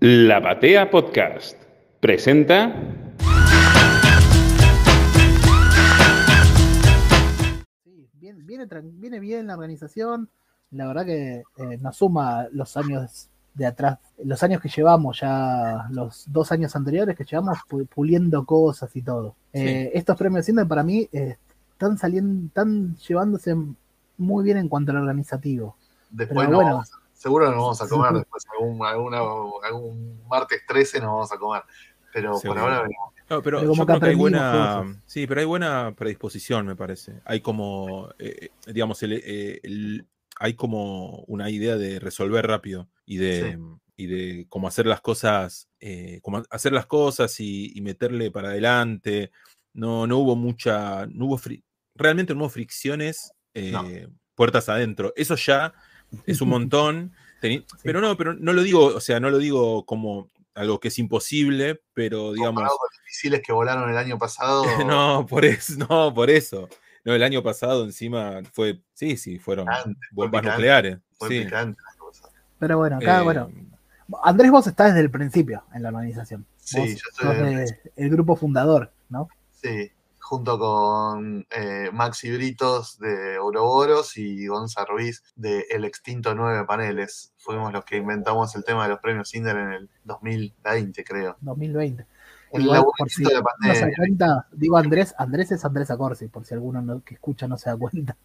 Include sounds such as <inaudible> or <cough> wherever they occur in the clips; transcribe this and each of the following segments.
La Batea Podcast presenta. Sí, viene, viene, tran- viene bien la organización. La verdad que eh, nos suma los años de atrás, los años que llevamos ya, los dos años anteriores que llevamos pu- puliendo cosas y todo. Eh, estos premios Cinder para mí eh, están saliendo, están llevándose muy bien en cuanto al organizativo. Después Pero bueno. vamos a- seguro nos vamos a comer después, algún, alguna- algún martes 13 nos vamos a comer. Pero por ahora veremos. No, pero, yo creo que hay buena. Sí, pero hay buena predisposición, me parece. Hay como, eh, digamos, el- eh, el- hay como una idea de resolver rápido y de, y de cómo hacer las cosas, eh, cómo hacer las cosas y, y meterle para adelante. No, no hubo mucha, no hubo fri- realmente no hubo fricciones eh, No. puertas adentro. Eso ya es un montón. Teni- <laughs> Pero no, pero no lo digo, o sea, no lo digo como algo que es imposible, pero digamos. Con los misiles que volaron el año pasado, <laughs> No, por eso, no, por eso. No, el año pasado encima fue, sí, sí, fueron Picante, bombas picante, nucleares. fue sí. picante. Pero bueno, acá, Eh, bueno, Andrés, vos estás desde el principio en la organización. Sí, Vos yo sos estoy de- el grupo fundador, ¿no? Sí, junto con eh, Maxi Britos de Ouroboros y Gonza Ruiz de El Extinto Nueve Paneles. Fuimos los que inventamos el tema de los premios Cinder en el 2020, creo. 2020. El Igual, por si laburito de no se da pandemia. cuenta, digo Andrés, Andrés es Andrés Acorsi, por si alguno no- que escucha no se da cuenta,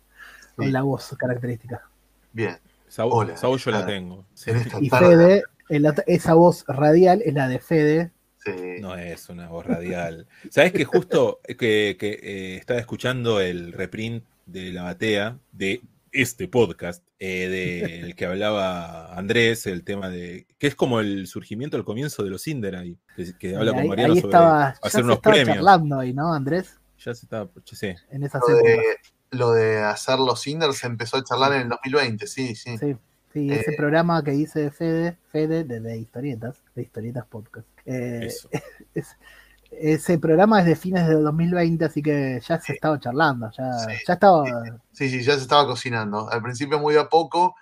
Sí. la voz característica. Bien, Esa, Hola, esa voz yo la tengo. sí. Y. Fede, el esa voz radial es la de Fede. Sí. No es una voz radial. ¿Sabes que justo que, que, eh, estaba escuchando el reprint de la batea de este podcast eh, del que hablaba Andrés, el tema de que es como el surgimiento, el comienzo de los Cinder ahí, que, que habla ahí, con Mariano ahí sobre estaba, ya hacer se unos estaba premios. charlando ahí, ¿no, Andrés? Ya se estaba, sí. En esas Lo de, lo de hacer los Cinder se empezó a charlar en el 2020, sí, sí. Sí, sí, ese Eh, programa que dice Fede, Fede de, de historietas, de historietas podcast. Eh, <laughs> es- ese programa es de fines del 2020, así que ya se estaba charlando, ya, Sí. ya estaba Sí, sí, ya se estaba cocinando. Al principio muy a poco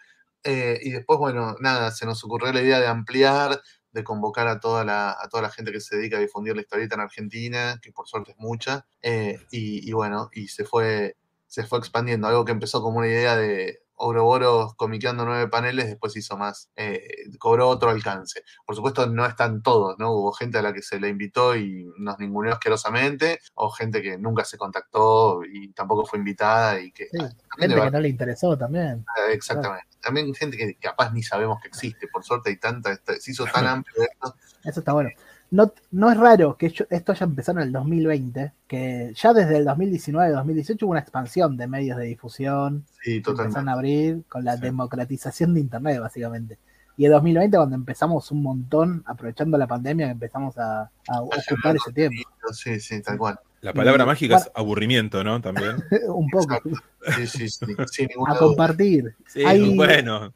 eh, y después, bueno, nada, se nos ocurrió la idea de ampliar, de convocar a toda la, a toda la gente que se dedica a difundir la historieta en Argentina, que por suerte es mucha, eh, y, y bueno, y se fue, se fue expandiendo. Algo que empezó como una idea de Ouroboros comiqueando nueve paneles, después hizo más, eh, cobró otro alcance. Por supuesto, no están todos, ¿no? Hubo gente a la que se le invitó y nos ninguneó asquerosamente, o gente que nunca se contactó y tampoco fue invitada y que Sí, gente que no le interesó también. Exactamente. También gente que capaz ni sabemos que existe. Por suerte hay tanta, se hizo tan <laughs> amplio esto. Eso está bueno. No, no es raro que esto haya empezado en el 2020, que ya desde el 2019-2018 hubo una expansión de medios de difusión, Sí, que empezaron totalmente. a abrir con la Sí. democratización de Internet, básicamente. Y en 2020, cuando empezamos un montón, aprovechando la pandemia, empezamos a, a ocupar ese tiempo. Sí, sí, tal cual. La palabra Y, mágica es aburrimiento, ¿no? También. <laughs> un poco. Exacto. Sí, sí, sí. A duda. compartir. Sí, Hay- bueno,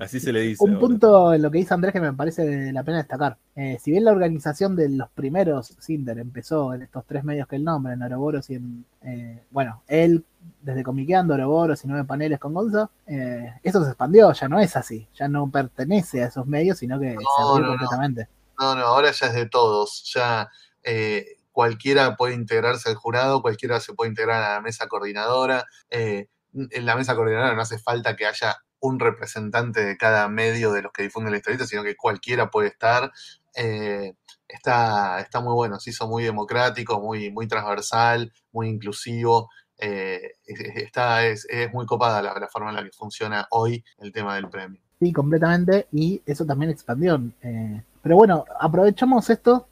así se le dice. Un ahora. punto en lo que dice Andrés que me parece la pena destacar. Eh, si bien la organización de los primeros Cinder empezó en estos tres medios que él nombra, en Ouroboros y en. eh, bueno, él, desde Comiqueando, Ouroboros y nueve paneles con Gonza, eh, eso se expandió, ya no es así. Ya no pertenece a esos medios, sino que se abrió no, no. completamente. No, no, ahora ya es de todos. Ya eh, cualquiera puede integrarse al jurado, cualquiera se puede integrar a la mesa coordinadora. eh, en la mesa coordinadora no hace falta que haya un representante de cada medio de los que difunden la historieta, sino que cualquiera puede estar. Eh, está, está muy bueno, se hizo muy democrático, muy, muy transversal, muy inclusivo. eh, es- es- está, es, es muy copada la, la forma en la que funciona hoy el tema del premio. Sí, completamente. Y eso también expandió. eh, pero bueno, aprovechamos esto.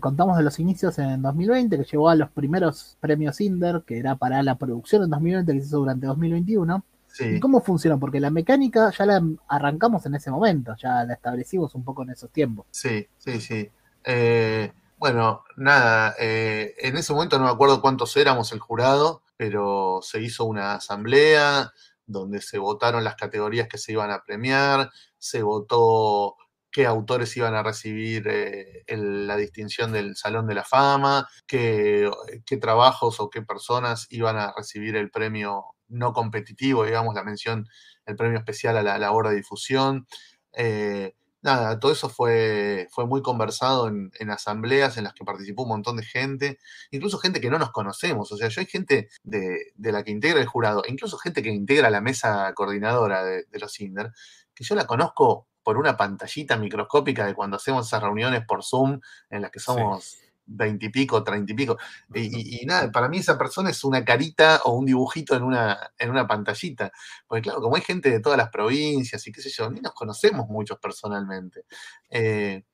contamos de los inicios en 2020, que llevó a los primeros premios Inder, que era para la producción en 2020, que se hizo durante 2021. Sí. ¿Y cómo funciona? Porque la mecánica ya la arrancamos en ese momento, ya la establecimos un poco en esos tiempos. Sí, sí, sí. Eh, bueno, nada, eh, en ese momento no me acuerdo cuántos éramos el jurado, pero se hizo una asamblea donde se votaron las categorías que se iban a premiar, se votó qué autores iban a recibir eh, el- la distinción del Salón de la Fama, qué, qué trabajos o qué personas iban a recibir el premio no competitivo, digamos, la mención, el premio especial a la labor de difusión. Eh, nada, todo eso fue, fue muy conversado en, en, asambleas en las que participó un montón de gente, incluso gente que no nos conocemos. O sea, yo hay gente de, de la que integra el jurado, incluso gente que integra la mesa coordinadora de, de los INDER, que yo la conozco por una pantallita microscópica de cuando hacemos esas reuniones por Zoom en las que somos... Sí veintipico, treinta y pico. Y, y, nada, para mí esa persona es una carita o un dibujito en una, en una pantallita. Porque claro, como hay gente de todas las provincias y qué sé yo, ni nos conocemos muchos personalmente. Eh,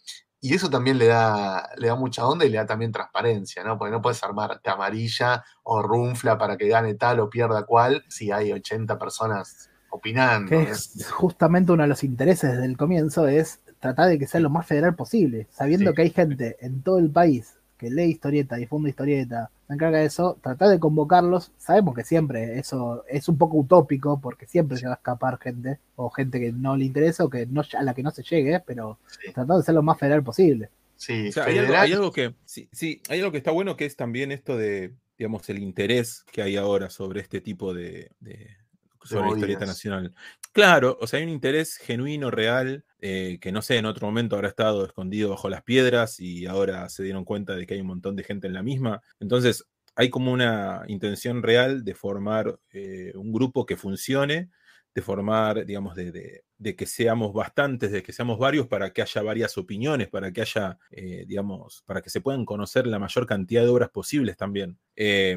y eso también le da, le da mucha onda y le da también transparencia, ¿no? Porque no puedes armar camarilla o runfla para que gane tal o pierda cual si hay 80 personas opinando. Que es justamente uno de los intereses desde el comienzo, es tratar de que sea lo más federal posible, sabiendo sí. que hay gente en todo el país que lee historieta, difunde historieta, se encarga de eso, tratar de convocarlos, sabemos que siempre eso es un poco utópico, porque siempre se va a escapar gente, o gente que no le interesa, o que no, a la que no se llegue, pero sí. tratar de ser lo más federal posible. Sí, o sea, hay, algo, hay, algo, que, sí, sí, hay algo que está bueno que es también esto de, digamos, el interés que hay ahora sobre este tipo de, de sobre la historieta nacional. Claro, o sea, hay un interés genuino, real, eh, que no sé, en otro momento habrá estado escondido bajo las piedras y ahora se dieron cuenta de que hay un montón de gente en la misma. Entonces, hay como una intención real de formar eh, un grupo que funcione, de formar, digamos, de, de, de, que seamos bastantes, de que seamos varios, para que haya varias opiniones, para que haya, eh, digamos, para que se puedan conocer la mayor cantidad de obras posibles también. Eh,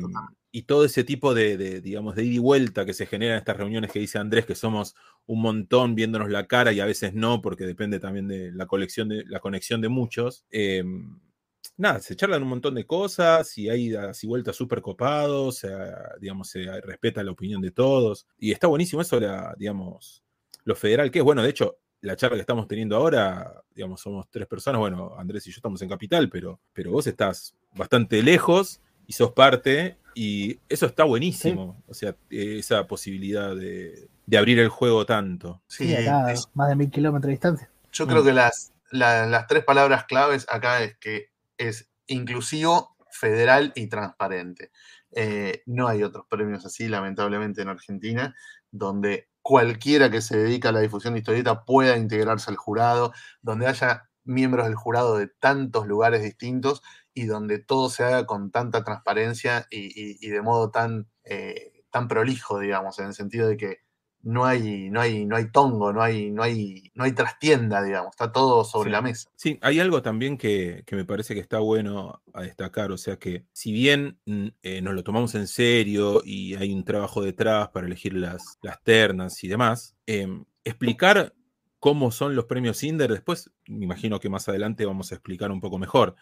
y todo ese tipo de, de, digamos, de ida y vuelta que se genera en estas reuniones que dice Andrés, que somos un montón viéndonos la cara y a veces no, porque depende también de la colección de la conexión de muchos. Eh, nada, se charlan un montón de cosas y hay y vueltas súper copados, digamos, se respeta la opinión de todos. Y está buenísimo eso, la, digamos, lo federal que es. Bueno, de hecho, la charla que estamos teniendo ahora, digamos, somos tres personas, bueno, Andrés y yo estamos en Capital, pero, pero vos estás bastante lejos y sos parte, y eso está buenísimo, sí. o sea, esa posibilidad de, de, abrir el juego tanto. Sí, sí acá, es, más de mil kilómetros de distancia. Yo creo que las, la, las tres palabras claves acá es que es inclusivo, federal y transparente. Eh, no hay otros premios así, lamentablemente, en Argentina, donde cualquiera que se dedica a la difusión de historieta pueda integrarse al jurado, donde haya miembros del jurado de tantos lugares distintos y donde todo se haga con tanta transparencia y, de modo tan, eh, tan prolijo, digamos, en el sentido de que no hay, no hay, no hay tongo, no hay, no hay, no hay trastienda, digamos, está todo sobre sí. la mesa. Sí, hay algo también que, que, me parece que está bueno a destacar, o sea que si bien mm, eh, nos lo tomamos en serio y hay un trabajo detrás para elegir las, las ternas y demás, eh, explicar cómo son los premios Inder, después me imagino que más adelante vamos a explicar un poco mejor,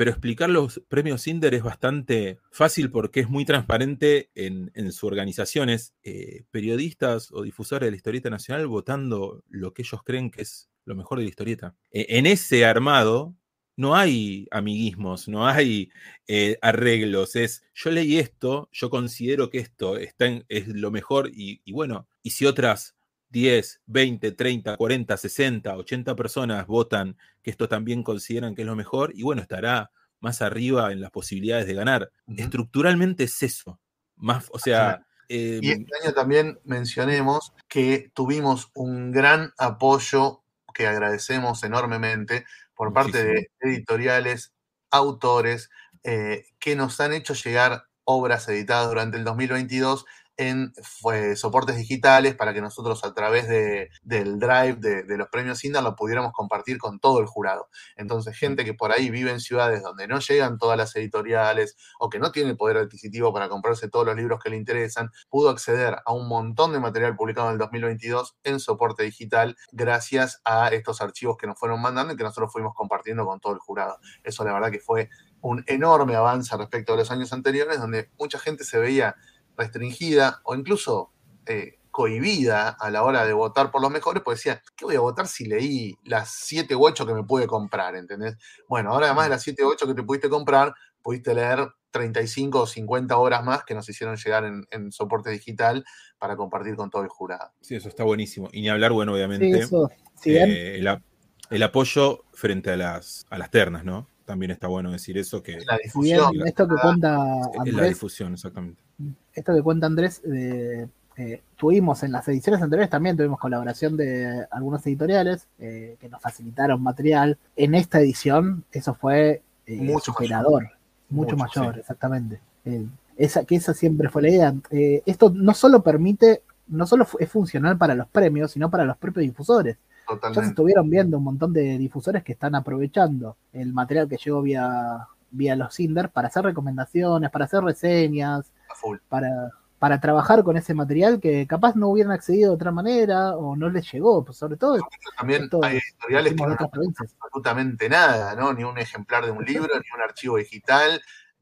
pero explicar los premios Inder es bastante fácil porque es muy transparente en, en su organización. Es eh, periodistas o difusores de la historieta nacional votando lo que ellos creen que es lo mejor de la historieta. Eh, en ese armado no hay amiguismos, no hay eh, arreglos. Es yo leí esto, yo considero que esto está en, es lo mejor y, y bueno, y si otras 10, 20, 30, 40, 60, 80 personas votan que esto también consideran que es lo mejor, y bueno, estará más arriba en las posibilidades de ganar. Uh -huh. Estructuralmente es eso. Más, o sea. Eh, y este año también mencionemos que tuvimos un gran apoyo que agradecemos enormemente por muchísimo. parte de editoriales, autores, eh, que nos han hecho llegar obras editadas durante el 2022 en soportes digitales para que nosotros a través de, del drive de, de, los premios INDA lo pudiéramos compartir con todo el jurado. Entonces, gente que por ahí vive en ciudades donde no llegan todas las editoriales o que no tiene poder adquisitivo para comprarse todos los libros que le interesan, pudo acceder a un montón de material publicado en el 2022 en soporte digital gracias a estos archivos que nos fueron mandando y que nosotros fuimos compartiendo con todo el jurado. Eso la verdad que fue un enorme avance respecto a los años anteriores donde mucha gente se veía restringida o incluso eh, cohibida a la hora de votar por los mejores, pues decía, ¿qué voy a votar si leí las 7 u 8 que me pude comprar? ¿Entendés? Bueno, ahora además de las 7 u 8 que te pudiste comprar, pudiste leer 35 o 50 horas más que nos hicieron llegar en, en, soporte digital para compartir con todo el jurado. Sí, eso está buenísimo. Y ni hablar, bueno, obviamente, sí, eso, sí, eh, el, el, apoyo frente a las, a las ternas, ¿no? También está bueno decir eso, que... La difusión. Bien, esto que cuenta Andrés, es la difusión, exactamente esto que cuenta Andrés, eh, eh, tuvimos en las ediciones anteriores también tuvimos colaboración de algunos editoriales eh, que nos facilitaron material. En esta edición eso fue eh, Mucho superador, mucho, Mucho, mayor, sí. exactamente. Eh, esa, que esa siempre fue la idea. Eh, esto no solo permite, no solo es funcional para los premios, sino para los propios difusores. Ya se Totalmente. estuvieron viendo un montón de difusores que están aprovechando el material que llegó vía, vía los Cinder para hacer recomendaciones, para hacer reseñas, para, para trabajar con ese material que capaz no hubieran accedido de otra manera o no les llegó, pues sobre todo También Esto hay editoriales que no absolutamente nada, ¿no? Ni un ejemplar de un libro, ni un archivo digital,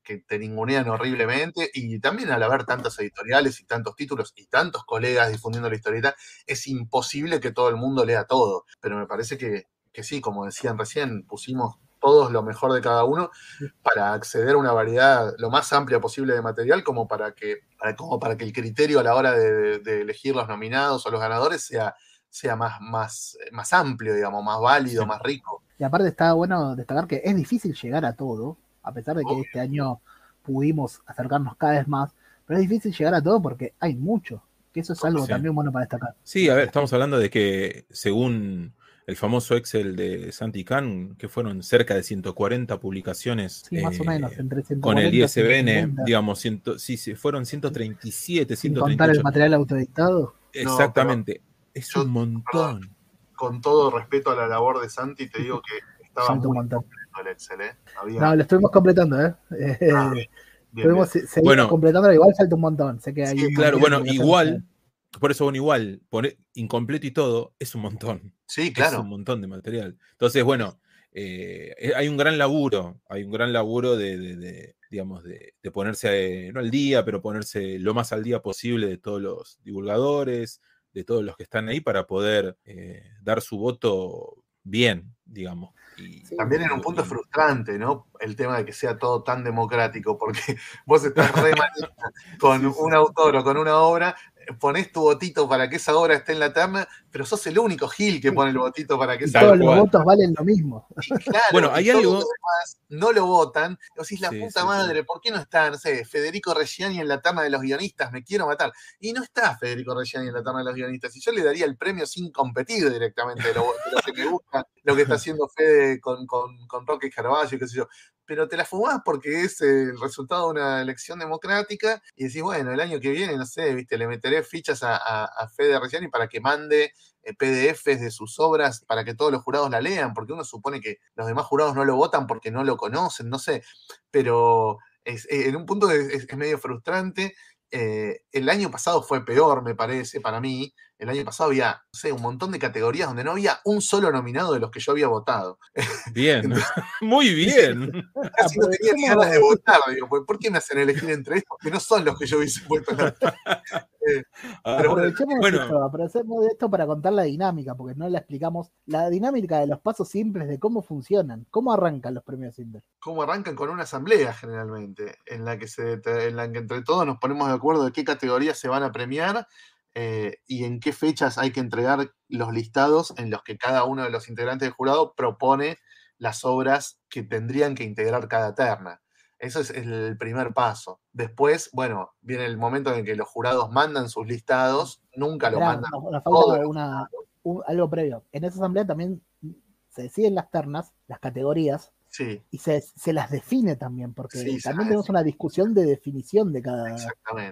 que te ningunean horriblemente. Y también al haber tantas editoriales y tantos títulos y tantos colegas difundiendo la historieta, es imposible que todo el mundo lea todo. Pero me parece que, que sí, como decían recién, pusimos todos lo mejor de cada uno para acceder a una variedad lo más amplia posible de material como para que, para- como para que el criterio a la hora de, de elegir los nominados o los ganadores sea, sea más, más, más amplio, digamos, más válido, más rico. Y aparte está bueno destacar que es difícil llegar a todo, a pesar de que Obvio. este año pudimos acercarnos cada vez más, pero es difícil llegar a todo porque hay mucho, que eso es algo Sí. también bueno para destacar. Sí, a ver, estamos hablando de que según el famoso Excel de Santi Khan, que fueron cerca de 140 publicaciones Sí, más o eh, menos, entre 140 con el ISBN, 150. digamos, ciento, sí, sí, fueron 137, sin contar el 138. material autoeditado. Exactamente, es yo- un montón. Con todo respeto a la labor de Santi, te digo que estaba muy montón. Completo el Excel, ¿eh? Había- No, lo estuvimos completando, ¿eh? Eh, Ah, bien, estuvimos, bien. se- seguimos Bueno. completándolo, igual falta un montón. Sé que hay Sí, Claro, bueno, igual, por eso, bueno, igual, poner incompleto y todo, es un montón. Sí, Es claro. un montón de material. Entonces, bueno, eh, eh, hay un gran laburo, hay un gran laburo de, de- de, digamos, de, de ponerse, eh, no al día, pero ponerse lo más al día posible de todos los divulgadores, de todos los que están ahí para poder eh, dar su voto bien, digamos. Y- Sí. También en un punto frustrante, ¿no? El tema de que sea todo tan democrático, porque <laughs> vos estás re <laughs> con Sí, sí, un autor o con una obra, ponés tu votito para que esa obra esté en la terna, pero sos el único Gil que pone el votito para que esa Tal todos obra los votos valen lo mismo. Y claro, Bueno, y hay todos algo- los demás no lo votan. Decís, la Sí, puta sí, madre, ¿por qué no está, no sé, Federico Reggiani en la terna de los guionistas? Me quiero matar. Y no está Federico Reggiani en la terna de los guionistas. Y yo le daría el premio sin competir directamente de lo, de lo que me gusta, lo que está <laughs> haciendo Fede con, con, con Roque Carvalho, qué sé yo. Pero te la fumás porque es el resultado de una elección democrática y decís, bueno, el año que viene, no sé, viste, le meteré fichas a, a, a Fede Reggiani para que mande eh, PDFs de sus obras para que todos los jurados la lean, porque uno supone que los demás jurados no lo votan porque no lo conocen, no sé, pero eh, en un punto es- es medio frustrante. Eh, el año pasado fue peor, me parece, para mí. El año pasado había, no sé, un montón de categorías donde no había un solo nominado de los que yo había votado. <laughs> Bien, <laughs> muy bien. <laughs> Casi no tenía ni ganas de votar, digo, pues, ¿por qué me hacen elegir entre estos que no son los que yo hubiese puesto en la Eh, Pero bueno, Aprovechemos, bueno. esto, aprovechemos de esto para contar la dinámica, porque no la explicamos. La dinámica de los pasos simples de cómo funcionan, cómo arrancan los premios Cinder. cómo arrancan con una asamblea generalmente, en la que se en la que entre todos nos ponemos de acuerdo de qué categorías se van a premiar eh, y en qué fechas hay que entregar los listados en los que cada uno de los integrantes del jurado propone las obras que tendrían que integrar cada terna. Eso es el primer paso. Después, bueno, viene el momento en que los jurados mandan sus listados, nunca lo mandan. nos, nos todos falta los una, un- algo previo. En esa asamblea también se deciden las ternas, las categorías, Sí, y se, se las define también, porque Sí, también tenemos una discusión de definición de cada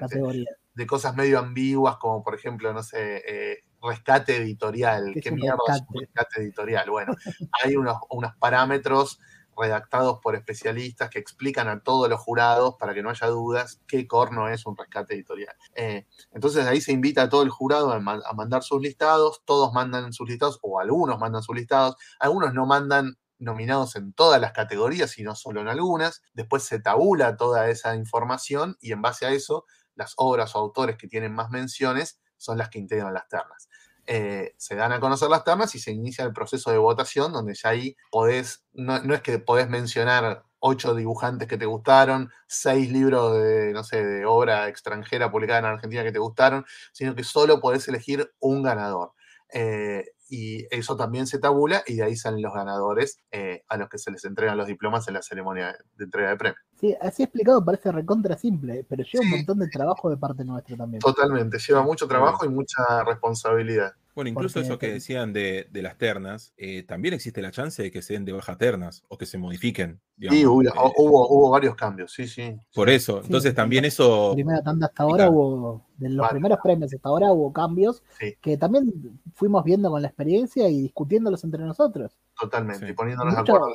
categoría. De cosas medio ambiguas, como por ejemplo, no sé, eh, rescate editorial. ¿Qué ¿Qué es un mierda es un rescate? rescate editorial? Bueno, <laughs> hay unos, unos parámetros redactados por especialistas que explican a todos los jurados, para que no haya dudas, qué corno es un rescate editorial. Eh, entonces ahí se invita a todo el jurado a, a mandar sus listados, todos mandan sus listados, o algunos mandan sus listados, algunos no mandan nominados en todas las categorías, sino solo en algunas. Después se tabula toda esa información y en base a eso las obras o autores que tienen más menciones son las que integran las ternas. Eh, se dan a conocer las ternas y se inicia el proceso de votación, donde ya ahí podés, no, no es que podés mencionar ocho dibujantes que te gustaron, seis libros de, no sé, de obra extranjera publicada en Argentina que te gustaron, sino que solo podés elegir un ganador. Eh, y eso también se tabula y de ahí salen los ganadores eh, a los que se les entregan los diplomas en la ceremonia de entrega de premios. Sí, así explicado parece recontra simple, pero lleva un montón de trabajo de parte nuestra también. Totalmente, lleva mucho trabajo y mucha responsabilidad. Bueno, incluso eso que decían de, las ternas, eh, también existe la chance de que se den de baja ternas o que se modifiquen. sí, hubo, eh, hubo, varios cambios, sí, sí. Por eso, entonces también eso... Primera tanda hasta ahora hubo, de los primeros premios hasta ahora hubo cambios que también fuimos viendo con la experiencia y discutiéndolos entre nosotros. Totalmente, y poniéndonos de acuerdo.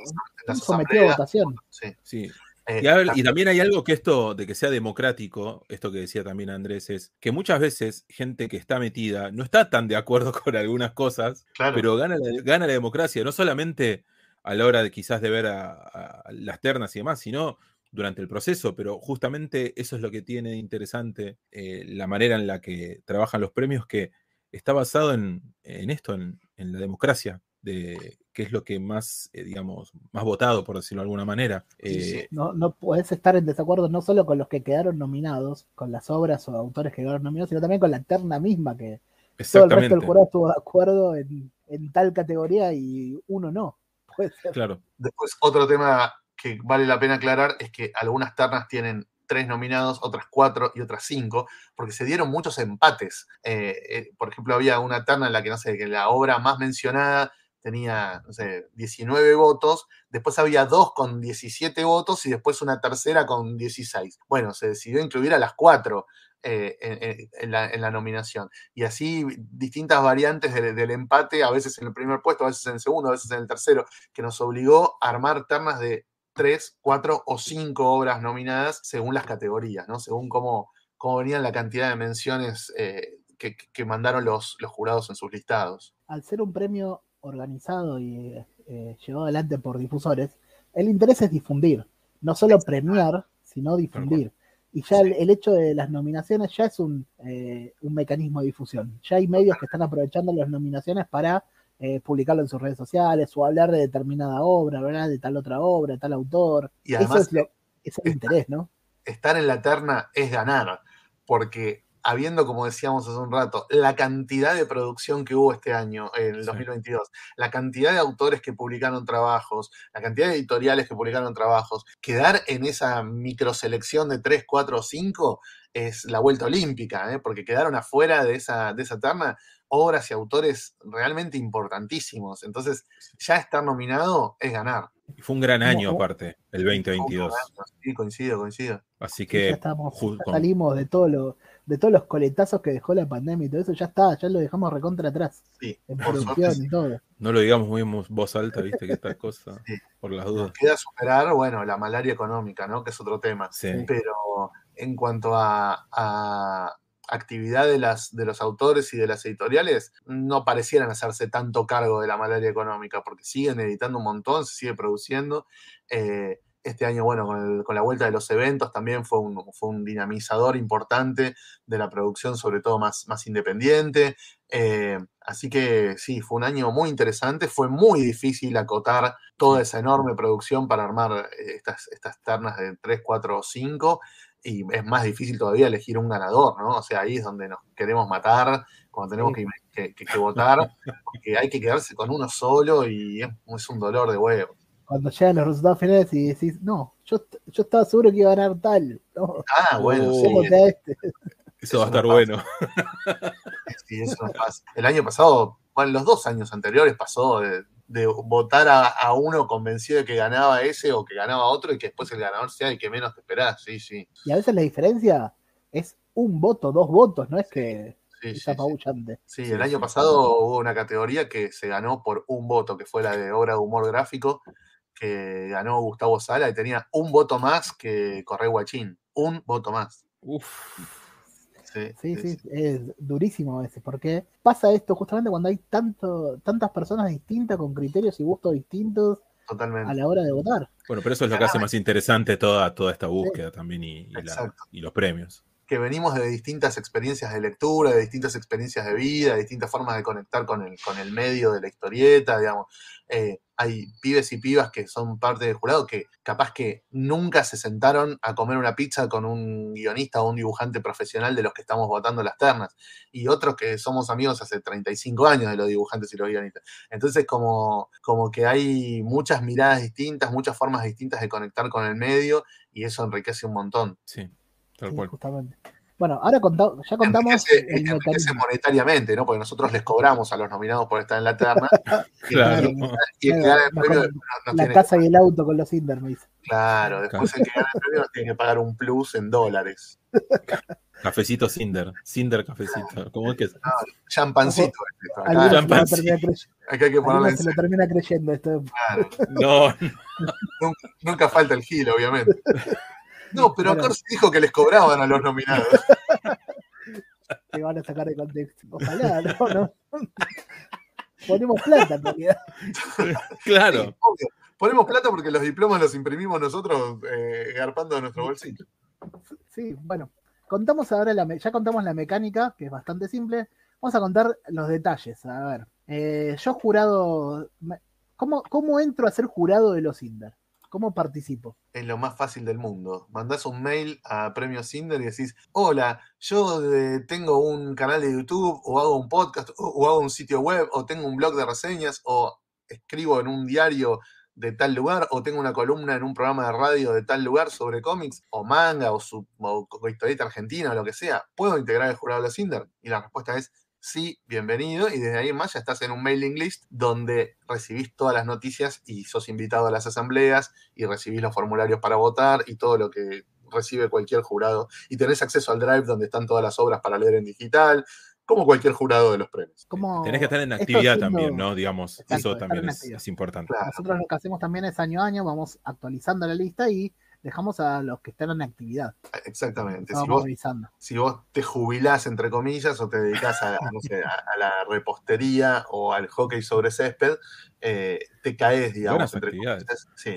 sometido a votación. Sí. sí. Eh, y, también hay algo que esto de que sea democrático, esto que decía también Andrés, es que muchas veces gente que está metida no está tan de acuerdo <laughs> con algunas cosas, pero gana la, gana la democracia, no solamente a la hora de quizás de ver a, las ternas y demás, sino durante el proceso, pero justamente eso es lo que tiene de interesante eh, la manera en la que trabajan los premios, que está basado en, esto, en, en la democracia, de qué es lo que más, eh, digamos, más votado, por decirlo de alguna manera. Eh, no, no puedes estar en desacuerdo no solo con los que quedaron nominados, con las obras o autores que quedaron nominados, sino también con la terna misma, que todo el resto del jurado estuvo de acuerdo en, tal categoría y uno no. <laughs> Claro. Después, otro tema que vale la pena aclarar es que algunas ternas tienen tres nominados, otras cuatro y otras cinco, porque se dieron muchos empates. Eh, por ejemplo, había una terna en la que, no sé, que la obra más mencionada tenía, no sé, 19 votos, después había dos con 17 votos y después una tercera con 16. Bueno, se decidió incluir a las cuatro eh, en, la, nominación. Y así distintas variantes del, empate, a veces en el primer puesto, a veces en el segundo, a veces en el tercero, que nos obligó a armar ternas de tres, cuatro o cinco obras nominadas según las categorías, ¿no? Según cómo, venían la cantidad de menciones eh, que, mandaron los jurados en sus listados. Al ser un premio organizado y eh, llevado adelante por difusores, el interés es difundir, no solo premiar, sino difundir. Y ya el, hecho de las nominaciones ya es un, eh, un, mecanismo de difusión. Ya hay medios que están aprovechando las nominaciones para eh, publicarlo en sus redes sociales o hablar de determinada obra, ¿verdad? De tal otra obra, de tal autor. Y además, Eso es, el interés, ¿no? Estar en la terna es ganar, porque habiendo, como decíamos hace un rato, la cantidad de producción que hubo este año, en el 2022, la cantidad de autores que publicaron trabajos, la cantidad de editoriales que publicaron trabajos, quedar en esa microselección de 3, 4 o 5 es la vuelta olímpica, ¿eh? porque quedaron afuera de esa, de esa terna obras y autores realmente importantísimos. Entonces, ya estar nominado es ganar. Y fue un gran año, aparte, el 2022. Sí, coincido, coincido. Así que ya, salimos de todo lo, de todos los coletazos que dejó la pandemia y todo eso, ya está, ya lo dejamos recontra atrás. Sí, en producción y todo. No lo digamos muy en voz alta, viste, que esta cosa, por las dudas. queda superar, bueno, la malaria económica, ¿no? Que es otro tema. Pero en cuanto a, a actividad de, las, de los autores y de las editoriales, no parecieran hacerse tanto cargo de la malaria económica, porque siguen editando un montón, se sigue produciendo. Eh, este año, bueno, con, la vuelta de los eventos también fue un, fue un, dinamizador importante de la producción, sobre todo más, más independiente. Eh, así que sí, fue un año muy interesante. Fue muy difícil acotar toda esa enorme producción para armar eh, estas, estas ternas de 3, 4 o 5. Y es más difícil todavía elegir un ganador, ¿no? O sea, ahí es donde nos queremos matar, cuando tenemos que, que, votar, porque hay que quedarse con uno solo y es un dolor de huevo cuando llegan los resultados finales y decís, no, yo, yo estaba seguro que iba a ganar tal. Ah, bueno, sí. Este. Eso, va a estar bueno. <laughs> Sí, eso no pasa. El año pasado, bueno, los dos años anteriores pasó de, votar a, uno convencido de que ganaba ese o que ganaba otro y que después el ganador sea el que menos te esperás, sí, sí. Y a veces la diferencia es un voto, dos votos, no es que sí, sí, sí, el año pasado hubo una categoría que se ganó por un voto, que fue la de obra de humor gráfico, que ganó Gustavo Sala y tenía un voto más que Correy Guachín. Un voto más. Uf. Sí, sí, es durísimo a veces, porque pasa esto justamente cuando hay tanto, tantas personas distintas con criterios y gustos distintos a la hora de votar. Bueno, pero eso es lo que hace más interesante toda, toda esta búsqueda también y, los premios. Que venimos de distintas experiencias de lectura, de distintas experiencias de vida, de distintas formas de conectar con el, con el medio de la historieta, digamos. Eh, hay pibes y pibas que son parte del jurado que capaz que nunca se sentaron a comer una pizza con un guionista o un dibujante profesional de los que estamos votando las ternas, y otros que somos amigos hace 35 años de los dibujantes y los guionistas. Entonces, como, como que hay muchas miradas distintas, muchas formas distintas de conectar con el medio, y eso enriquece un montón. Sí, tal Sí, cual. justamente. Bueno, ahora conta- ya contamos Enriquece, el enriquece mecanismo. monetariamente, ¿no? Porque nosotros les cobramos a los nominados por estar en la terna. <laughs> Claro. Y el que gana el Mejor premio después nos- nos La casa y el auto con los dice. Claro, después el que gana el premio nos tiene que pagar un plus en dólares. <laughs> Cafecito Cinder. Cinder cafecito. ¿Cómo es que es? Champancito. es esto, acá, lo champancito. acá hay que ponerle se lo termina creyendo esto. claro. No, Nunca, nunca falta el gil, obviamente. <laughs> No, pero Bueno. Corsi dijo que les cobraban a los nominados. <laughs> que van a sacar de contexto. Ojalá, no, no. Ponemos plata en realidad. <laughs> claro. Sí, obvio. Ponemos plata porque los diplomas los imprimimos nosotros eh, garpando de nuestro bolsillo. Sí, bueno. Contamos ahora, la me- ya contamos la mecánica, que es bastante simple. Vamos a contar los detalles. A ver, eh, yo jurado. ¿cómo, ¿Cómo entro a ser jurado de los Inder? ¿Cómo participo? Es lo más fácil del mundo. Mandás un mail a Premio Cinder y decís, hola, yo eh, tengo un canal de YouTube o hago un podcast o, hago un sitio web o tengo un blog de reseñas o escribo en un diario de tal lugar o tengo una columna en un programa de radio de tal lugar sobre cómics o manga o, su, o, o historieta o lo que sea. ¿Puedo integrar el jurado de Cinder? Y la respuesta es sí, bienvenido. Y desde ahí en más ya estás en un mailing list donde recibís todas las noticias y sos invitado a las asambleas y recibís los formularios para votar y todo lo que recibe cualquier jurado. Y tenés acceso al drive donde están todas las obras para leer en digital, como cualquier jurado de los premios. ¿Cómo- Tenés que estar en actividad siendo- también, ¿no? Digamos, Exacto, eso también es, importante. Claro. Nosotros lo que hacemos también es año a año, vamos actualizando la lista y dejamos a los que están en actividad. Exactamente. Si vos, avisando. si vos te jubilás, entre comillas, o te dedicás a, no sé, a, a la repostería o al hockey sobre césped, eh, te caes, digamos, Buenas entre comillas. <laughs> Sí.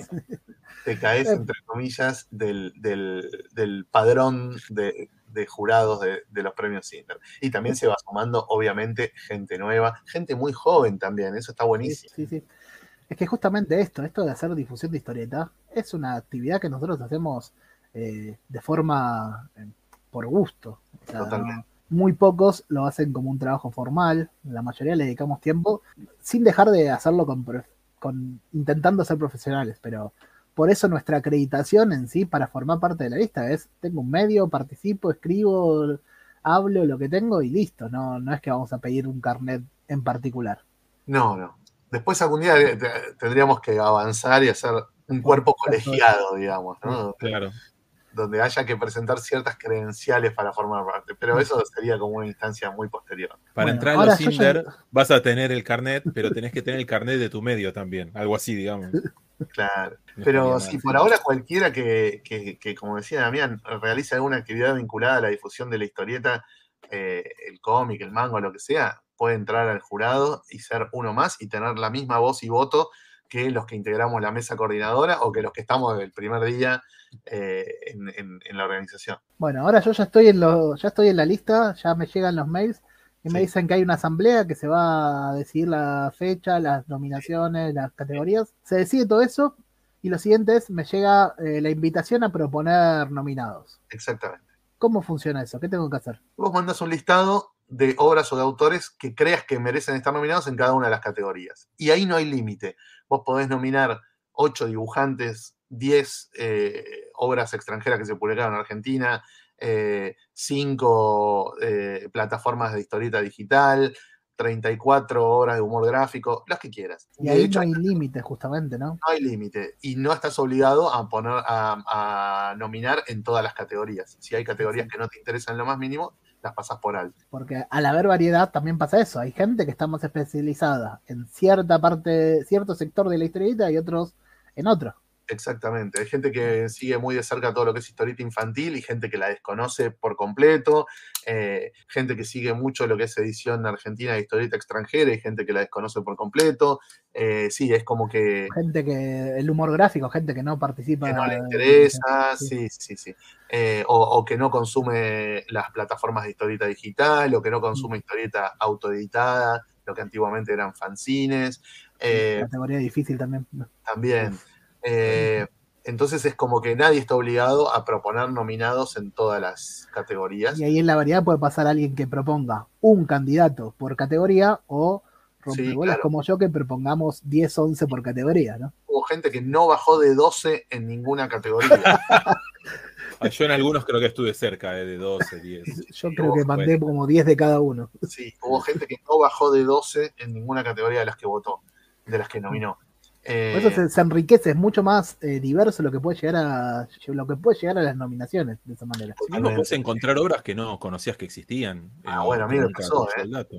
Te caes, entre comillas, del, del- del padrón de, de jurados de, de los premios Cinder. Y también se va sumando, obviamente, gente nueva, gente muy joven también, eso está Sí, buenísimo. sí, sí. Es que justamente esto, esto de hacer difusión de historieta, es una actividad que nosotros hacemos eh, de forma eh, por gusto. O sea, Totalmente. muy pocos lo hacen como un trabajo formal, la mayoría le dedicamos tiempo, sin dejar de hacerlo con, con intentando ser profesionales, pero por eso nuestra acreditación en sí para formar parte de la lista es, tengo un medio, participo, escribo, hablo lo que tengo y listo, no, no es que vamos a pedir un carnet en particular. No, no. Después algún día te- tendríamos que avanzar y hacer un cuerpo colegiado, digamos, ¿no? Claro. donde haya que presentar ciertas credenciales para formar parte. Pero eso sería como una instancia muy posterior. Para Bueno, entrar a los ya- Cinder vas a tener el carnet, pero tenés que tener el carnet de tu medio también. Algo así, digamos. Claro. No Pero si por ahora cualquiera que, que- que, como decía Damián, realice alguna actividad vinculada a la difusión de la historieta, eh, el cómic, el manga, lo que sea, puede entrar al jurado y ser uno más y tener la misma voz y voto que los que integramos la mesa coordinadora o que los que estamos desde el primer día eh, en, en- en la organización. Bueno, ahora yo ya estoy en lo, ya estoy en la lista, ya me llegan los mails y me dicen que hay una asamblea que se va a decidir la fecha, las nominaciones, las categorías. Se decide todo eso y lo siguiente es me llega eh, la invitación a proponer nominados. Exactamente. ¿Cómo funciona eso? ¿Qué tengo que hacer? Vos mandás un listado de obras o de autores que creas que merecen estar nominados en cada una de las categorías. Y ahí no hay límite. Vos podés nominar ocho dibujantes, 10 eh, obras extranjeras que se publicaron en Argentina, eh, cinco eh, plataformas de historieta digital, 34 obras de humor gráfico, las que quieras. Y de ahí hecho, no hay límite, justamente, ¿no? no hay límite y no estás obligado a poner a, a nominar en todas las categorías. Si hay categorías que no te interesan lo más mínimo, las pasas por alto. Porque al haber variedad también pasa eso. Hay gente que está más especializada en cierta parte, cierto sector de la historieta y otros en otro. Exactamente. Hay gente que sigue muy de cerca todo lo que es historieta infantil y gente que la desconoce por completo. eh, gente que sigue mucho lo que es edición argentina de historieta extranjera y gente que la desconoce por completo. Eh, sí, es como que, Gente que, el humor gráfico, gente que no participa. que no le interesa, sí. sí, sí, sí. Eh, o, o que no consume las plataformas de historieta digital, o que no consume historieta autoeditada, lo que antiguamente eran fanzines. Eh, Categoría difícil también. también. Eh, entonces es como que nadie está obligado a proponer nominados en todas las categorías. Y ahí en la variedad puede pasar alguien que proponga un candidato por categoría o rompebolas claro. como yo que propongamos 10, 11 por categoría, ¿no? Hubo gente que no bajó de 12 en ninguna categoría. <laughs> Ah, Yo en algunos creo que estuve cerca eh, de 12, 10. <laughs> Yo Sí, creo que mandé como 10 de cada uno. Sí, hubo gente que no bajó de 12 en ninguna categoría de las que votó, de las que nominó. Eh, Por eso se, se enriquece, es mucho más eh, diverso lo que puede llegar a lo que puede llegar a las nominaciones de esa manera. Sí, mismo puedes encontrar obras que no conocías que existían. Ah, eh, bueno, a mí me nunca pasó, eh. el dato.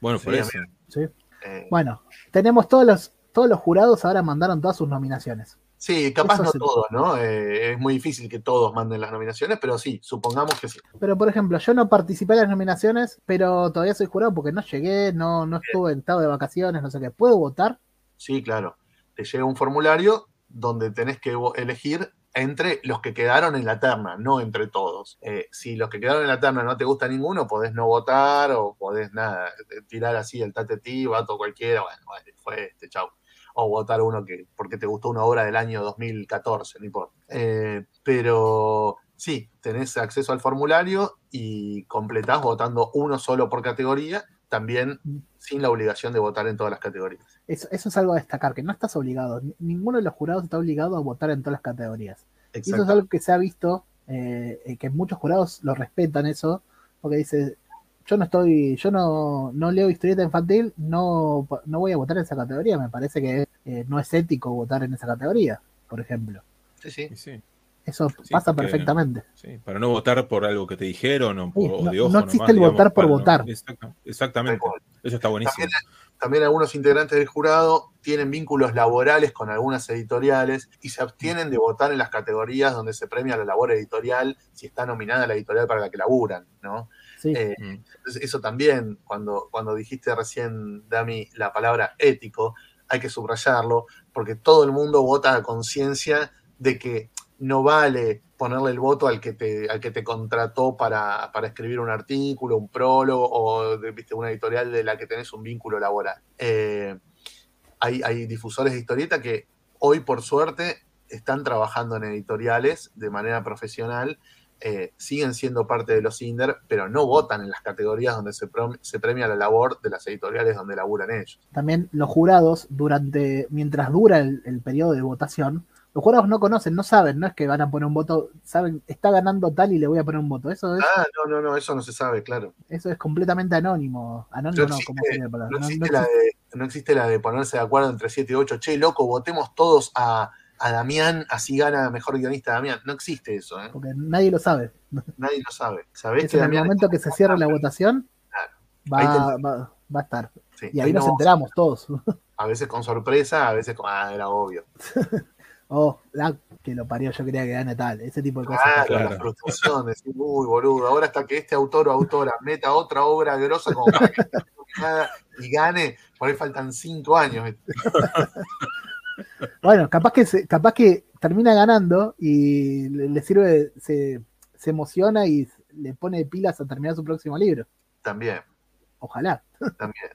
Bueno, por Sí, a eso. ¿sí? eh, Bueno, tenemos todos los todos los jurados ahora mandaron todas sus nominaciones. sí, capaz eso no todos, ¿no? Eh, es muy difícil que todos manden las nominaciones, pero sí, supongamos que sí. Pero por ejemplo, yo no participé en las nominaciones, pero todavía soy jurado porque no llegué, no, no estuve en estado de vacaciones, no sé qué. ¿Puedo votar? Sí, claro. Te llega un formulario donde tenés que elegir entre los que quedaron en la terna, no entre todos. Eh, si los que quedaron en la terna no te gusta ninguno, podés no votar o podés nada, eh, tirar así el tateti, vato cualquiera, bueno, bueno, fue este, chau. O votar uno que porque te gustó una obra del año 2014, no importa. Eh, pero sí, tenés acceso al formulario y completás votando uno solo por categoría, también sin la obligación de votar en todas las categorías. Eso, eso es algo a destacar, que no estás obligado. Ni- Ninguno de los jurados está obligado a votar en todas las categorías. Y eso es algo que se ha visto, eh, eh, que muchos jurados lo respetan eso, porque dice, yo no estoy, yo no, no leo historieta infantil, no, no voy a votar en esa categoría. Me parece que eh, no es ético votar en esa categoría, por ejemplo. Sí, sí. Sí, Eso Sí, pasa porque- perfectamente. sí, Para no votar por algo que te dijeron o, por, Sí, o no- de ojo no existe nomás, el digamos, votar por para no- votar. Exacta- exactamente. Eso está buenísimo. También algunos integrantes del jurado tienen vínculos laborales con algunas editoriales y se abstienen de votar en las categorías donde se premia la labor editorial si está nominada la editorial para la que laburan, ¿no? Sí. Eh, Mm. Entonces, eso también, cuando, cuando dijiste recién, Dami, la palabra ético, hay que subrayarlo, porque todo el mundo vota a conciencia de que no vale ponerle el voto al que te, al que te contrató para, para escribir un artículo, un prólogo o ¿viste? una editorial de la que tenés un vínculo laboral. Eh, hay, hay difusores de historieta que hoy, por suerte, están trabajando en editoriales de manera profesional eh, siguen siendo parte de los INDER, pero no votan en las categorías donde se, se premia la labor de las editoriales donde laburan ellos. También los jurados, durante, mientras dura el, el periodo de votación, los jurados no conocen, no saben, no es que van a poner un voto, saben, está ganando tal y le voy a poner un voto. Eso es, Ah, no, no, no, eso no se sabe, claro. eso es completamente anónimo. Anónimo No existe- ¿cómo sería la palabra? No No- no existe, la de, no existe la de ponerse de acuerdo entre 7 y 8. Che, loco, votemos todos a, a Damián, así gana mejor guionista Damián. No existe eso, ¿eh? porque nadie lo sabe. Nadie lo sabe. ¿Sabés Es que en el momento que se cierre la votación, Claro. va, va, va a estar. Sí, Y ahí nos no- enteramos todos. A veces con sorpresa, a veces con. Ah, era obvio. <laughs> oh, la que lo parió, yo quería que gane tal. Ese tipo de cosas. Claro, Claro. la frustración, decir, uy, boludo, ahora hasta que este autor o autora meta otra obra grosa como para que esté nominada y gane, por ahí faltan cinco años. <laughs> Bueno, capaz que se- capaz que termina ganando y le, le sirve, se, se emociona y le pone pilas a terminar su próximo libro. También, Ojalá. también.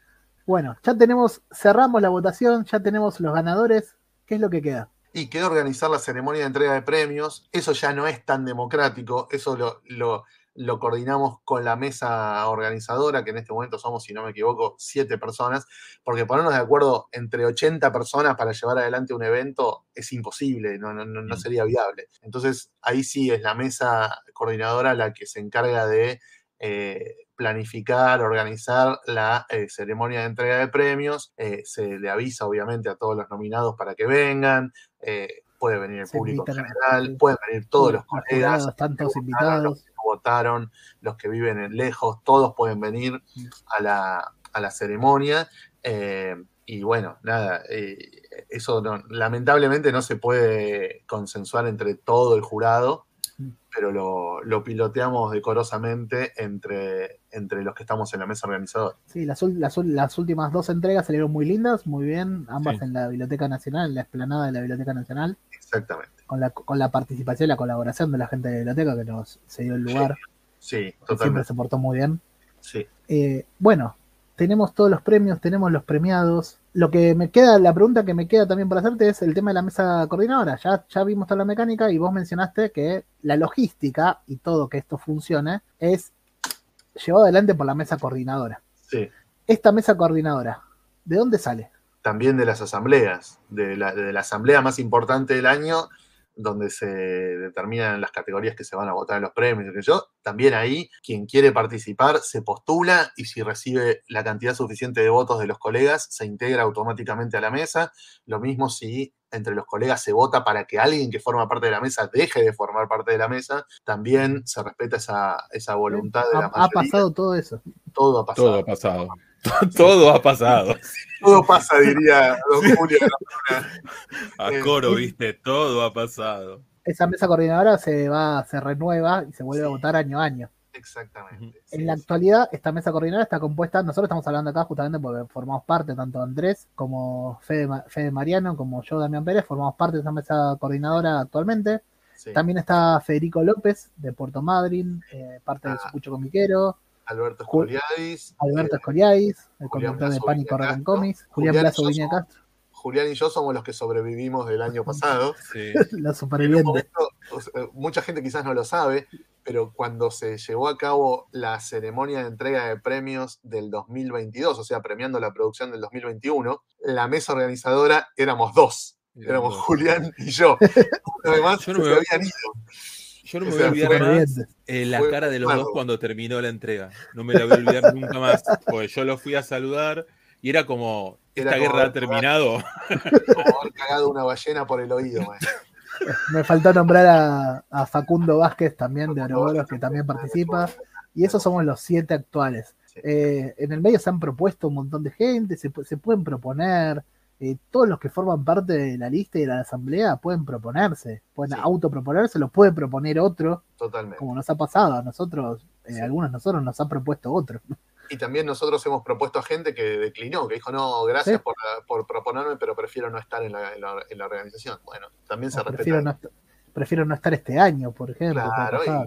Bueno, ya tenemos, cerramos la votación, ya tenemos los ganadores. ¿Qué es lo que queda? Y quedó organizar la ceremonia de entrega de premios. Eso ya no es tan democrático. Eso lo, lo, lo coordinamos con la mesa organizadora, que en este momento somos, si no me equivoco, siete personas, porque ponernos de acuerdo entre 80 personas para llevar adelante un evento es imposible, no, no, no- no Mm. sería viable. Entonces, ahí sí es la mesa coordinadora la que se encarga de eh, planificar, organizar la eh, ceremonia de entrega de premios. Eh, se le avisa, obviamente, a todos los nominados para que vengan. Eh, puede venir el Se público en general, pueden venir todos los colegas, que votaron, los invitados. que no votaron, los que viven en lejos, todos pueden venir a la, a la ceremonia. Eh, y bueno, nada, eh, eso lamentablemente no se puede consensuar entre todo el jurado. Pero lo, piloteamos decorosamente entre, entre los que estamos en la mesa organizadora. Sí, las, las, últimas dos entregas salieron muy lindas, muy bien, ambas en la Biblioteca Nacional, en la explanada de la Biblioteca Nacional. Exactamente. Con la, con la participación y la colaboración de la gente de la biblioteca que nos se dio el lugar. Sí, totalmente. Siempre se portó muy bien. Sí. Eh, bueno, tenemos todos los premios, tenemos los premiados, lo que me queda, la pregunta que me queda también por hacerte es el tema de la mesa coordinadora. Ya, ya vimos toda la mecánica y vos mencionaste que la logística y todo que esto funcione es llevado adelante por la mesa coordinadora. Sí. Esta mesa coordinadora, ¿de dónde sale? También de las asambleas, de la, de la asamblea más importante del año donde se determinan las categorías que se van a votar en los premios, que yo, también ahí quien quiere participar se postula y si recibe la cantidad suficiente de votos de los colegas se integra automáticamente a la mesa. Lo mismo si entre los colegas se vota para que alguien que forma parte de la mesa deje de formar parte de la mesa, también se respeta esa, voluntad de la mayoría. Ha pasado todo eso. Todo ha pasado. Todo ha pasado. <laughs> Todo ha pasado. Todo pasa, diría don Julio. A coro, viste, todo ha pasado. Esa mesa coordinadora se va, se renueva y se vuelve a votar año a año. Exactamente. En la actualidad, esta mesa coordinadora está compuesta, nosotros estamos hablando acá justamente porque formamos parte, tanto Andrés como Fede, Mariano, como yo, Damián Pérez, formamos parte de esa mesa coordinadora actualmente. También está Federico López, de Puerto Madryn, eh, parte del ah. Sucucho Comiquero. Alberto Escoliadis. Alberto Escoliadis, el conductor de Pánico Rock Comics. Julián Plazo Viña Castro. Julián y yo somos los que sobrevivimos del año <laughs> pasado. Sí. <laughs> los supervivientes. mucha gente quizás no lo sabe, pero cuando se llevó a cabo la ceremonia de entrega de premios del 2022, o sea, premiando la producción del 2021, la mesa organizadora éramos dos. Éramos Julián y yo. <laughs> Además, yo no se habían ido. Yo no me voy a olvidar más eh, la cara de los dos cuando terminó la entrega. No me la voy a olvidar nunca más. <laughs> Porque yo los fui a saludar y era como, ¿esta guerra ha terminado? <laughs> Como haber cagado una ballena por el oído. Me faltó nombrar a, Facundo Vázquez también de Oroboros, que también participa. Y esos somos los siete actuales. Eh, en el medio se han propuesto un montón de gente, se, se pueden proponer. Eh, todos los que forman parte de la lista y de la asamblea pueden proponerse, pueden autoproponerse, lo puede proponer otro. Totalmente. Como nos ha pasado a nosotros, eh, algunos de nosotros nos han propuesto otro. Y también nosotros hemos propuesto a gente que declinó, que dijo, no, gracias por, proponerme, pero prefiero no estar en la, en la, organización. Bueno, también se respeta prefiero no estar este año, por ejemplo.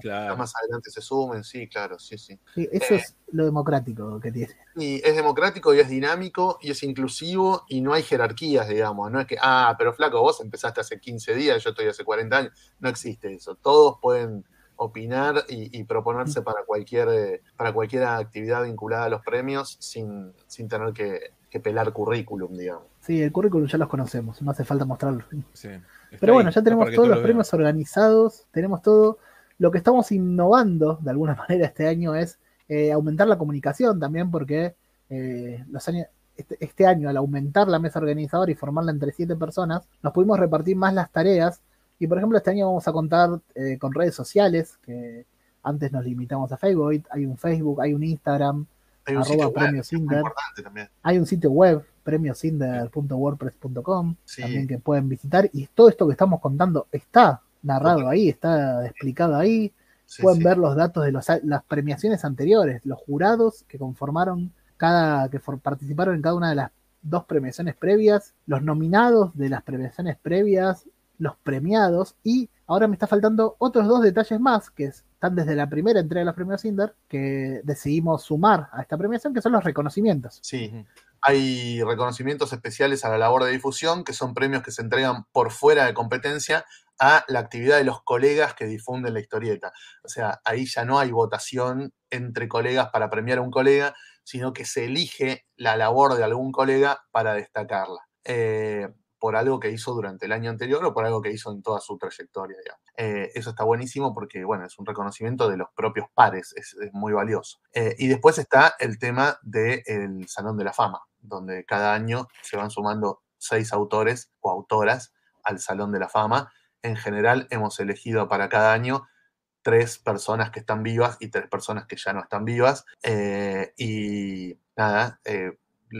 Claro, más adelante se sumen, sí, claro, sí, sí. eso eh, es lo democrático que tiene. Y es democrático y es dinámico y es inclusivo y no hay jerarquías, digamos. No es que, ah, pero flaco, vos empezaste hace 15 días, yo estoy hace 40 años. No existe eso. Todos pueden opinar y, proponerse para cualquier, eh, para cualquier actividad vinculada a los premios sin, sin tener que, que pelar currículum, digamos. Sí, el currículum ya los conocemos, no hace falta mostrarlo. Sí. Pero bueno, ya tenemos todos los premios organizados, tenemos todo. Lo que estamos innovando de alguna <laughs> manera este año es eh, aumentar la comunicación también, porque eh, los años, este, este, año, al aumentar la mesa organizadora y formarla entre siete personas, nos pudimos repartir más las tareas. Y por ejemplo, este año vamos a contar eh, con redes sociales, que antes nos limitamos a Facebook, hay un Facebook, hay un Instagram, hay un arroba premios Hay un sitio web, premiosinder.wordpress.com, también que pueden visitar. Y todo esto que estamos contando está narrado ahí, está explicado ahí. pueden ver los datos de las premiaciones anteriores, los jurados que conformaron cada, que participaron en cada una de las dos premiaciones previas, los nominados de las premiaciones previas, los premiados y ahora me está faltando otros dos detalles más que están desde la primera entrega de los premios Cinder que decidimos sumar a esta premiación que son los reconocimientos. Sí. Hay reconocimientos especiales a la labor de difusión, que son premios que se entregan por fuera de competencia a la actividad de los colegas que difunden la historieta. O sea, ahí ya no hay votación entre colegas para premiar a un colega, sino que se elige la labor de algún colega para destacarla. Eh, por algo que hizo durante el año anterior o por algo que hizo en toda su trayectoria. Eh, eso está buenísimo porque, bueno, es un reconocimiento de los propios pares, es, muy valioso. Eh, y después está el tema del Salón de la Fama, donde cada año se van sumando seis autores o autoras al Salón de la Fama. En general hemos elegido para cada año tres personas que están vivas y tres personas que ya no están vivas. Eh, y nada,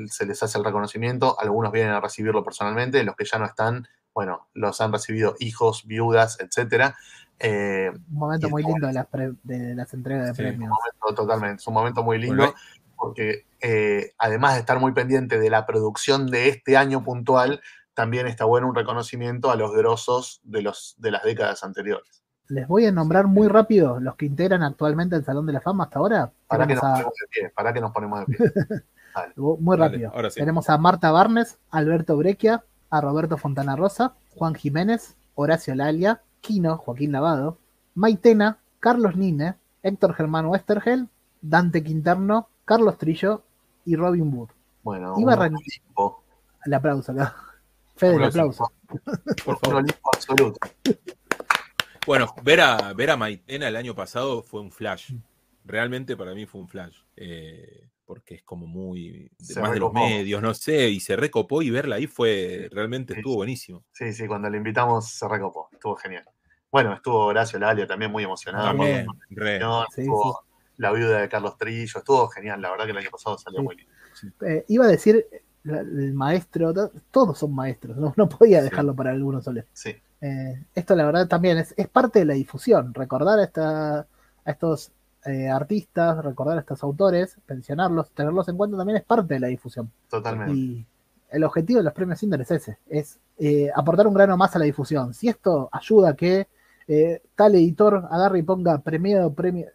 se les hace el reconocimiento, algunos vienen a recibirlo personalmente, los que ya no están, bueno, los han recibido hijos, viudas, etcétera. Eh, Un momento y muy lindo de las, pre- de las entregas de Sí, premios. momento- totalmente, es un momento muy lindo Bueno, porque eh, además de estar muy pendiente de la producción de este año puntual, también está bueno un reconocimiento a los grosos de, los, de las décadas anteriores. Les voy a nombrar muy rápido los que integran actualmente el Salón de la Fama hasta ahora. Para que nos a- ponemos de pie, para que nos ponemos de pie. <laughs> muy Dale, rápido. ahora sí. Tenemos a Marta Barnes, Alberto Breccia, a Roberto Fontana Rosa, Juan Jiménez, Horacio Lalia, Quino, Joaquín Lavado, Maitena, Carlos Nine, Héctor Germán Westergel, Dante Quinterno, Carlos Trillo y Robin Wood. Bueno, Iba a un El aplauso acá. Fede, el Aplauso. Por favor. Absoluto. Bueno, ver a, ver a Maitena el año pasado fue un flash. Realmente para mí fue un flash. eh, porque es como muy. de- Se más de los medios, no sé. Y se recopó y verla ahí fue. Realmente Sí, estuvo buenísimo. Sí, sí, cuando le invitamos se recopó, estuvo genial. Bueno, estuvo Horacio Lalia también muy emocionado. También. Re. Sí, estuvo la viuda de Carlos Trillo, estuvo genial, la verdad que el año pasado salió Sí. muy lindo. Eh, iba a decir la- el maestro, to- todos son maestros, no, no podía Sí. dejarlo para alguno solo. Sí, Eh, esto la verdad también es, es parte de la difusión, recordar a, esta, a estos eh, artistas, recordar a estos autores, pensionarlos, tenerlos en cuenta también es parte de la difusión. totalmente. Y el objetivo de los premios Cinder es ese, es eh, aportar un grano más a la difusión. Si esto ayuda a que tal editor agarre y ponga premiado, premio,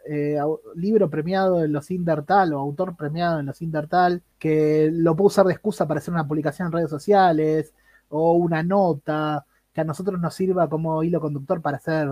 libro premiado en los Cinder tal o autor premiado en los Cinder tal, que lo puedo usar de excusa para hacer una publicación en redes sociales o una nota que a nosotros nos sirva como hilo conductor para hacer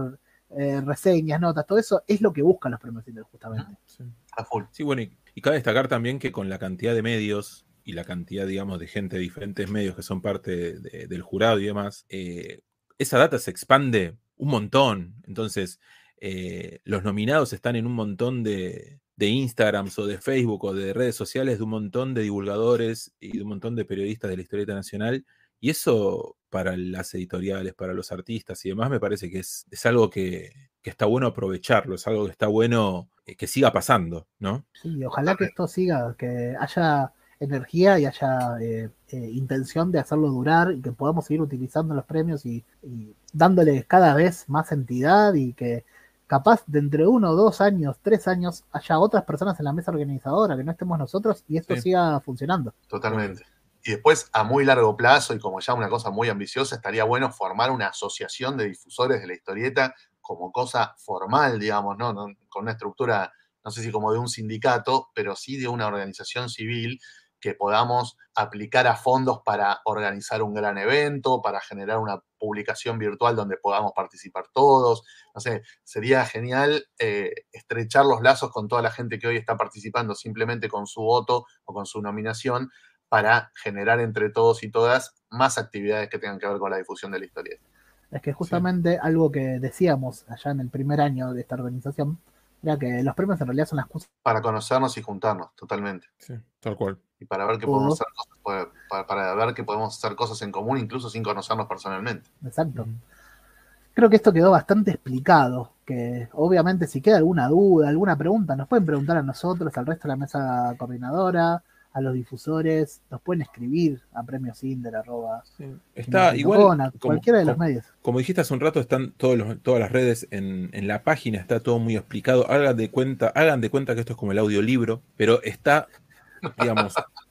eh, reseñas, notas, todo eso es lo que buscan los premios justamente. Sí. A full. Sí, bueno, y, y cabe destacar también que con la cantidad de medios y la cantidad, digamos, de gente de diferentes medios que son parte de- del jurado y demás, eh, esa data se expande un montón. Entonces, eh, los nominados están en un montón de, de Instagrams o de Facebook o de redes sociales de un montón de divulgadores y de un montón de periodistas de la historieta nacional. Y eso para las editoriales, para los artistas y demás, me parece que es, es algo que, que está bueno aprovecharlo, es algo que está bueno eh, que siga pasando, ¿no? Sí, ojalá que esto siga, que haya energía y haya eh, eh, intención de hacerlo durar y que podamos seguir utilizando los premios y, y dándoles cada vez más entidad y que capaz de entre uno, dos años, tres años haya otras personas en la mesa organizadora, que no estemos nosotros y esto Sí. siga funcionando. Totalmente. Y después, a muy largo plazo, y como ya una cosa muy ambiciosa, estaría bueno formar una asociación de difusores de la historieta como cosa formal, digamos, ¿no? Con una estructura, no sé si como de un sindicato, pero sí de una organización civil que podamos aplicar a fondos para organizar un gran evento, para generar una publicación virtual donde podamos participar todos. No sé, sería genial eh, estrechar los lazos con toda la gente que hoy está participando simplemente con su voto o con su nominación para generar entre todos y todas más actividades que tengan que ver con la difusión de la historieta. Es que justamente algo que decíamos allá en el primer año de esta organización era que los premios en realidad son las cosas Para conocernos y juntarnos, totalmente. Sí, tal cual. Y para ver que podemos hacer cosas, para, para- para ver que podemos hacer cosas en común, incluso sin conocernos personalmente. Exacto. Creo que esto quedó bastante explicado, que obviamente si queda alguna duda, alguna pregunta, nos pueden preguntar a nosotros, al resto de la mesa coordinadora, a los difusores, nos pueden escribir a premiosinder, arroba, Está igual. como- cualquiera de los medios. Como dijiste hace un rato, están todos los- todas las redes en, en la página, está todo muy explicado. Hagan de cuenta, hagan de cuenta que esto es como el audiolibro, pero está, digamos, <laughs>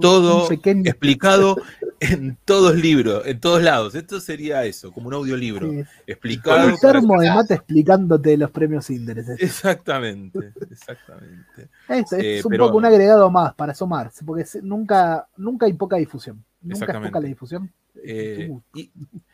todo pequeño- <laughs> explicado <laughs> en todos libros, en todos lados. Esto sería eso, como un audiolibro. Sí, Explicado. un termo de mate explicándote los premios Inderes. Es, Exactamente, exactamente. es- es eh, un pero- poco un agregado más para asomarse, porque nunca, nunca hay poca difusión. Nunca es poca la difusión. Eh, y,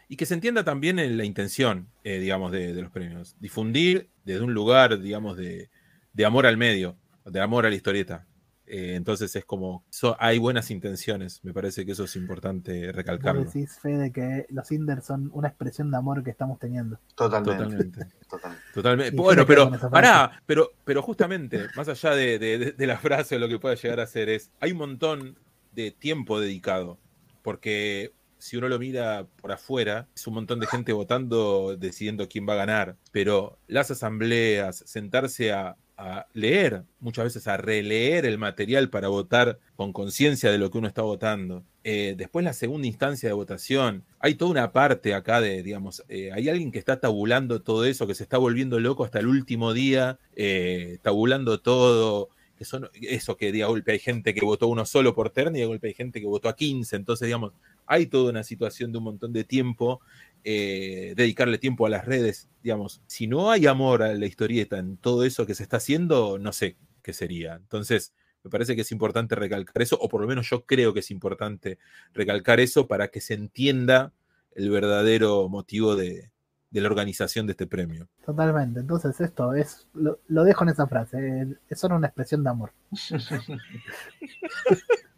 y que se entienda también en la intención, eh, digamos, de, de los premios. Difundir desde un lugar, digamos, de, de amor al medio, de amor a la historieta. Eh, entonces es como, so- hay buenas intenciones, me parece que eso es importante vos recalcarlo. decís, Fede, que los Inders son una expresión de amor que estamos teniendo. Totalmente. Totalmente. <laughs> totalmente. Bueno, pero pará, pero, pero justamente, más allá de, de- de- de la frase o lo que pueda llegar a ser, es, hay un montón de tiempo dedicado, porque si uno lo mira por afuera, es un montón de gente votando, decidiendo quién va a ganar, pero las asambleas, sentarse a, a leer, muchas veces a releer el material para votar con conciencia de lo que uno está votando. Eh, después la segunda instancia de votación, hay toda una parte acá de, digamos, eh, hay alguien que está tabulando todo eso, que se está volviendo loco hasta el último día, eh, tabulando todo, que son eso que de golpe hay gente que votó uno solo por terna y de golpe hay gente que votó a 15, entonces digamos, hay toda una situación de un montón de tiempo, dedicarle tiempo a las redes, digamos, si no hay amor a la historieta en todo eso que se está haciendo, no sé qué sería. Entonces, me parece que es importante recalcar eso, o por lo menos yo creo que es importante recalcar eso para que se entienda el verdadero motivo de, la organización de este premio. Totalmente. Entonces, esto es, lo, dejo en esa frase, es solo una expresión de amor. <laughs>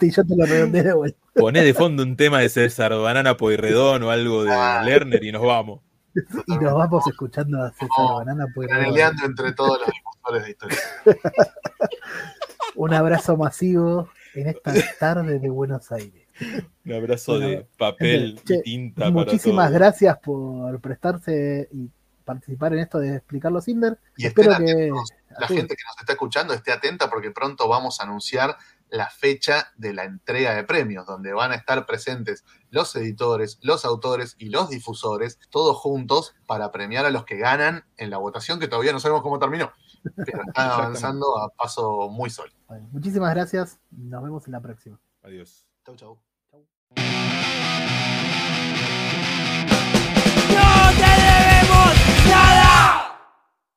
y yo te lo redondeé de vuelta. Poné de fondo un tema de César Banana Poirredón o algo de ah. Lerner y nos vamos. Y nos vamos escuchando a César Banana Poirredón. entre todos los de historia. Un abrazo masivo en esta tarde de Buenos Aires. Un abrazo de papel y tinta. Muchísimas gracias por prestarse y participar en esto de explicar los Cinder. Y espero que la gente que nos está escuchando esté atenta porque pronto vamos a anunciar la fecha de la entrega de premios, donde van a estar presentes los editores, los autores y los difusores, todos juntos para premiar a los que ganan en la votación que todavía no sabemos cómo terminó pero <laughs> están avanzando a paso muy sólido. muchísimas gracias. Nos vemos en la próxima. Adiós. Chau, chau.